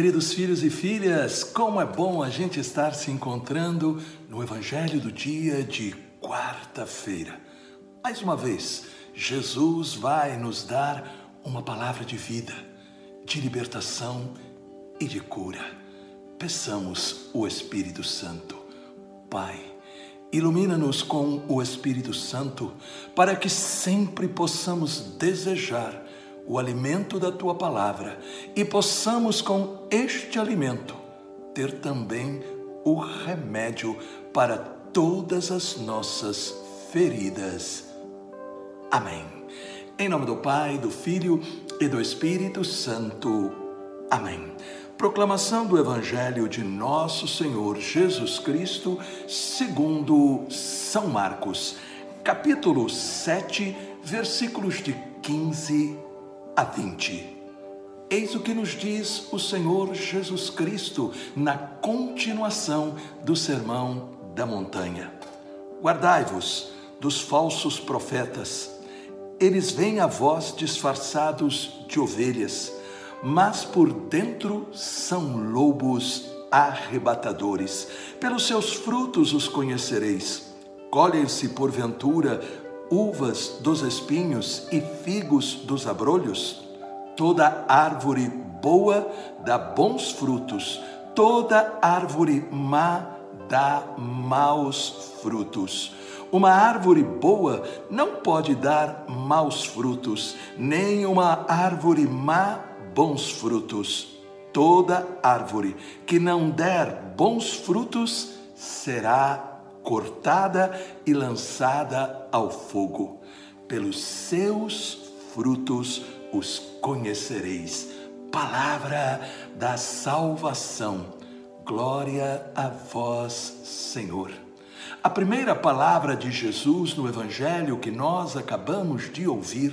queridos filhos e filhas, como é bom a gente estar se encontrando no Evangelho do dia de quarta-feira. Mais uma vez, Jesus vai nos dar uma palavra de vida, de libertação e de cura. Peçamos o Espírito Santo. Pai, ilumina-nos com o Espírito Santo para que sempre possamos desejar o alimento da tua palavra e possamos com este alimento ter também o remédio para todas as nossas feridas. Amém. Em nome do Pai, do Filho e do Espírito Santo. Amém. Proclamação do Evangelho de Nosso Senhor Jesus Cristo, segundo São Marcos, capítulo 7, versículos de 15 a 20. Eis o que nos diz o Senhor Jesus Cristo na continuação do Sermão da Montanha. Guardai-vos dos falsos profetas. Eles vêm a vós disfarçados de ovelhas, mas por dentro são lobos arrebatadores. Pelos seus frutos os conhecereis. Colhem-se, porventura, uvas dos espinhos e figos dos abrolhos? Toda árvore boa dá bons frutos, toda árvore má dá maus frutos. Uma árvore boa não pode dar maus frutos, nem uma árvore má bons frutos. Toda árvore que não der bons frutos será cortada e lançada ao fogo. Pelos seus frutos os conhecereis. Palavra da salvação. Glória a vós, Senhor. A primeira palavra de Jesus no Evangelho que nós acabamos de ouvir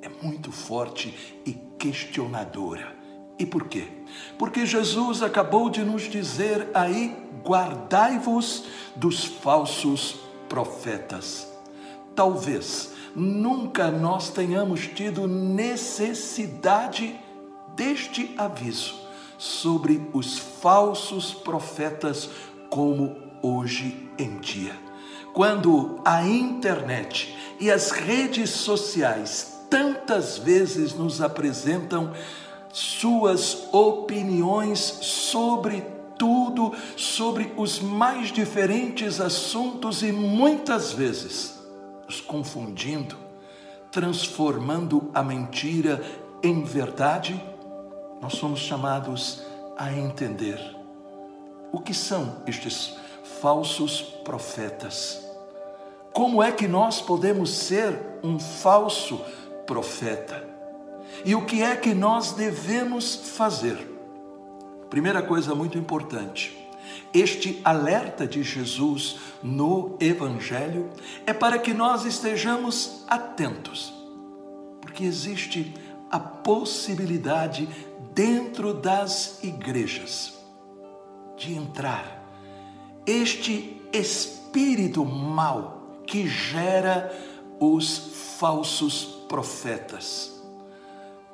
é muito forte e questionadora. E por quê? Porque Jesus acabou de nos dizer aí: guardai-vos dos falsos profetas. Talvez nunca nós tenhamos tido necessidade deste aviso sobre os falsos profetas como hoje em dia. Quando a internet e as redes sociais tantas vezes nos apresentam suas opiniões sobre tudo, sobre os mais diferentes assuntos e muitas vezes nos confundindo, transformando a mentira em verdade, nós somos chamados a entender o que são estes falsos profetas. Como é que nós podemos ser um falso profeta? E o que é que nós devemos fazer? Primeira coisa muito importante. Este alerta de Jesus no Evangelho é para que nós estejamos atentos, porque existe a possibilidade dentro das igrejas de entrar este espírito mal que gera os falsos profetas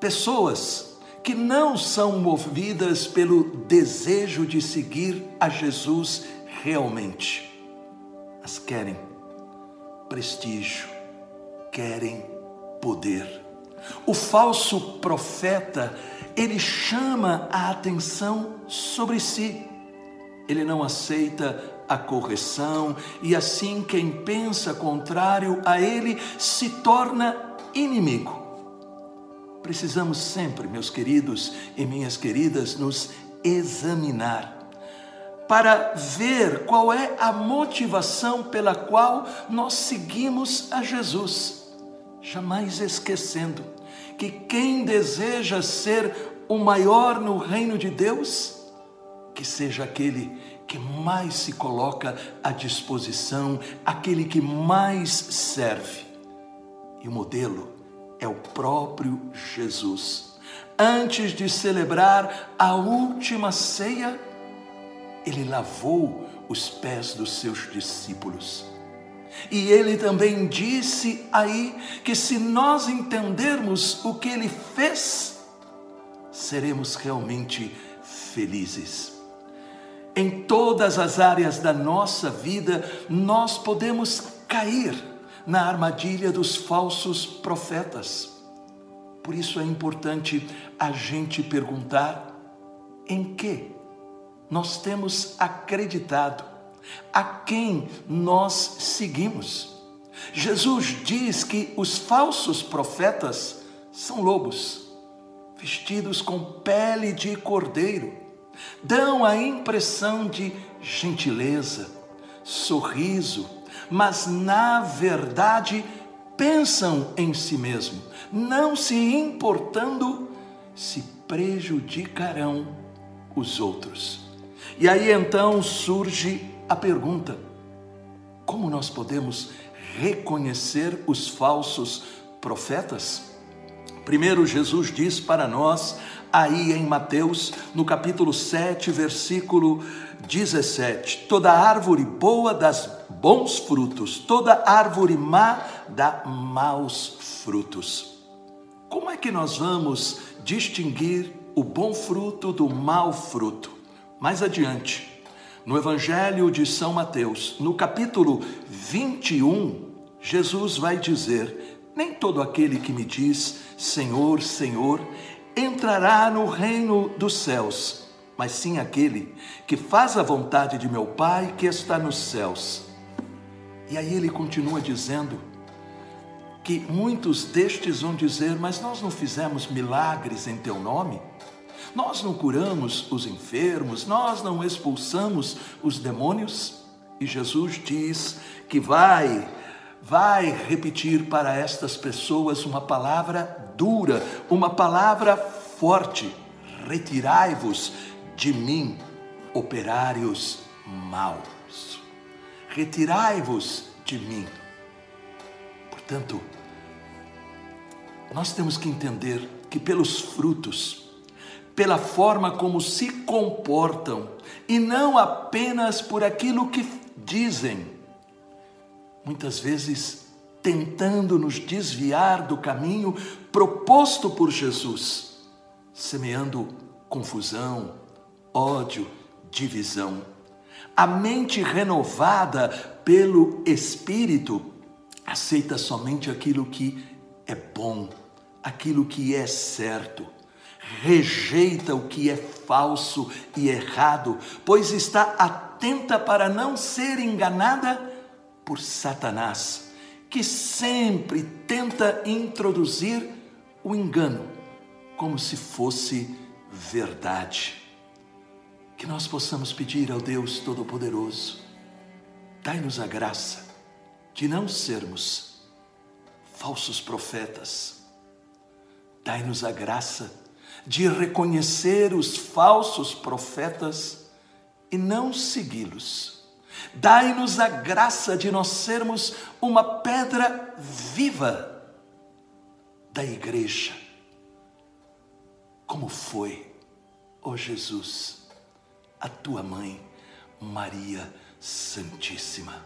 Pessoas que não são movidas pelo desejo de seguir a Jesus realmente, mas querem prestígio, querem poder. O falso profeta, ele chama a atenção sobre si. Ele não aceita a correção e assim quem pensa contrário a ele se torna inimigo. Precisamos sempre, meus queridos e minhas queridas, nos examinar para ver qual é a motivação pela qual nós seguimos a Jesus, jamais esquecendo que quem deseja ser o maior no reino de Deus, que seja aquele que mais se coloca à disposição, aquele que mais serve. E o modelo é o próprio Jesus. Antes de celebrar a última ceia, ele lavou os pés dos seus discípulos. E ele também disse aí que se nós entendermos o que ele fez, seremos realmente felizes. Em todas as áreas da nossa vida, nós podemos cair na armadilha dos falsos profetas. Por isso é importante a gente perguntar em que nós temos acreditado, a quem nós seguimos. Jesus diz que os falsos profetas são lobos, vestidos com pele de cordeiro, dão a impressão de gentileza, sorriso, mas na verdade pensam em si mesmo, não se importando se prejudicarão os outros. E aí então surge a pergunta: como nós podemos reconhecer os falsos profetas? Primeiro, Jesus diz para nós, aí em Mateus, no capítulo 7, versículo 17: Toda árvore boa dá bons frutos, toda árvore má dá maus frutos. Como é que nós vamos distinguir o bom fruto do mau fruto? Mais adiante, no Evangelho de São Mateus, no capítulo 21, Jesus vai dizer: Nem todo aquele que me diz Senhor, Senhor, entrará no reino dos céus, mas sim aquele que faz a vontade de meu Pai que está nos céus. E aí ele continua dizendo que muitos destes vão dizer: Mas nós não fizemos milagres em teu nome? Nós não curamos os enfermos, nós não expulsamos os demônios. E Jesus diz que vai, vai repetir para estas pessoas uma palavra dura, uma palavra forte: retirai-vos de mim, operários maus. Retirai-vos de mim. Portanto, nós temos que entender que pelos frutos pela forma como se comportam e não apenas por aquilo que dizem. Muitas vezes tentando nos desviar do caminho proposto por Jesus, semeando confusão, ódio, divisão. A mente renovada pelo Espírito aceita somente aquilo que é bom, aquilo que é certo rejeita o que é falso e errado, pois está atenta para não ser enganada por Satanás, que sempre tenta introduzir o engano como se fosse verdade. Que nós possamos pedir ao Deus Todo-Poderoso, dai-nos a graça de não sermos falsos profetas, dai-nos a graça de reconhecer os falsos profetas e não segui-los. Dai-nos a graça de nós sermos uma pedra viva da igreja. Como foi, ó oh Jesus, a tua mãe, Maria Santíssima.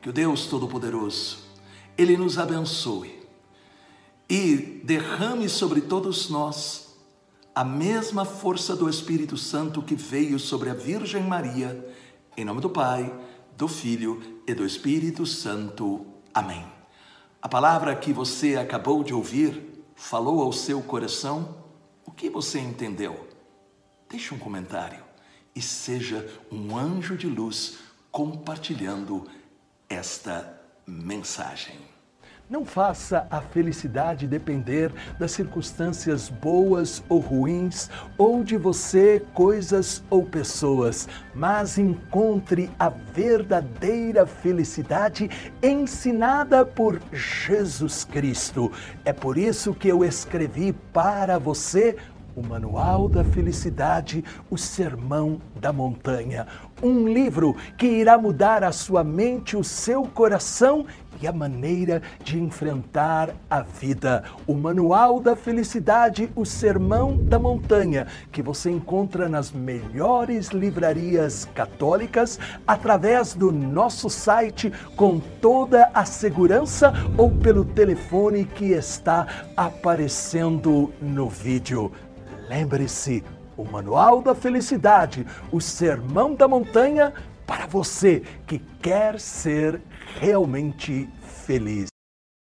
Que o Deus Todo-Poderoso, Ele nos abençoe e derrame sobre todos nós a mesma força do Espírito Santo que veio sobre a Virgem Maria, em nome do Pai, do Filho e do Espírito Santo. Amém. A palavra que você acabou de ouvir falou ao seu coração? O que você entendeu? Deixe um comentário e seja um anjo de luz compartilhando esta mensagem. Não faça a felicidade depender das circunstâncias boas ou ruins, ou de você, coisas ou pessoas, mas encontre a verdadeira felicidade ensinada por Jesus Cristo. É por isso que eu escrevi para você o Manual da Felicidade, o Sermão da Montanha. Um livro que irá mudar a sua mente, o seu coração e a maneira de enfrentar a vida. O Manual da Felicidade, o Sermão da Montanha, que você encontra nas melhores livrarias católicas, através do nosso site, com toda a segurança ou pelo telefone que está aparecendo no vídeo. Lembre-se, o Manual da Felicidade, o Sermão da Montanha para você que quer ser realmente feliz.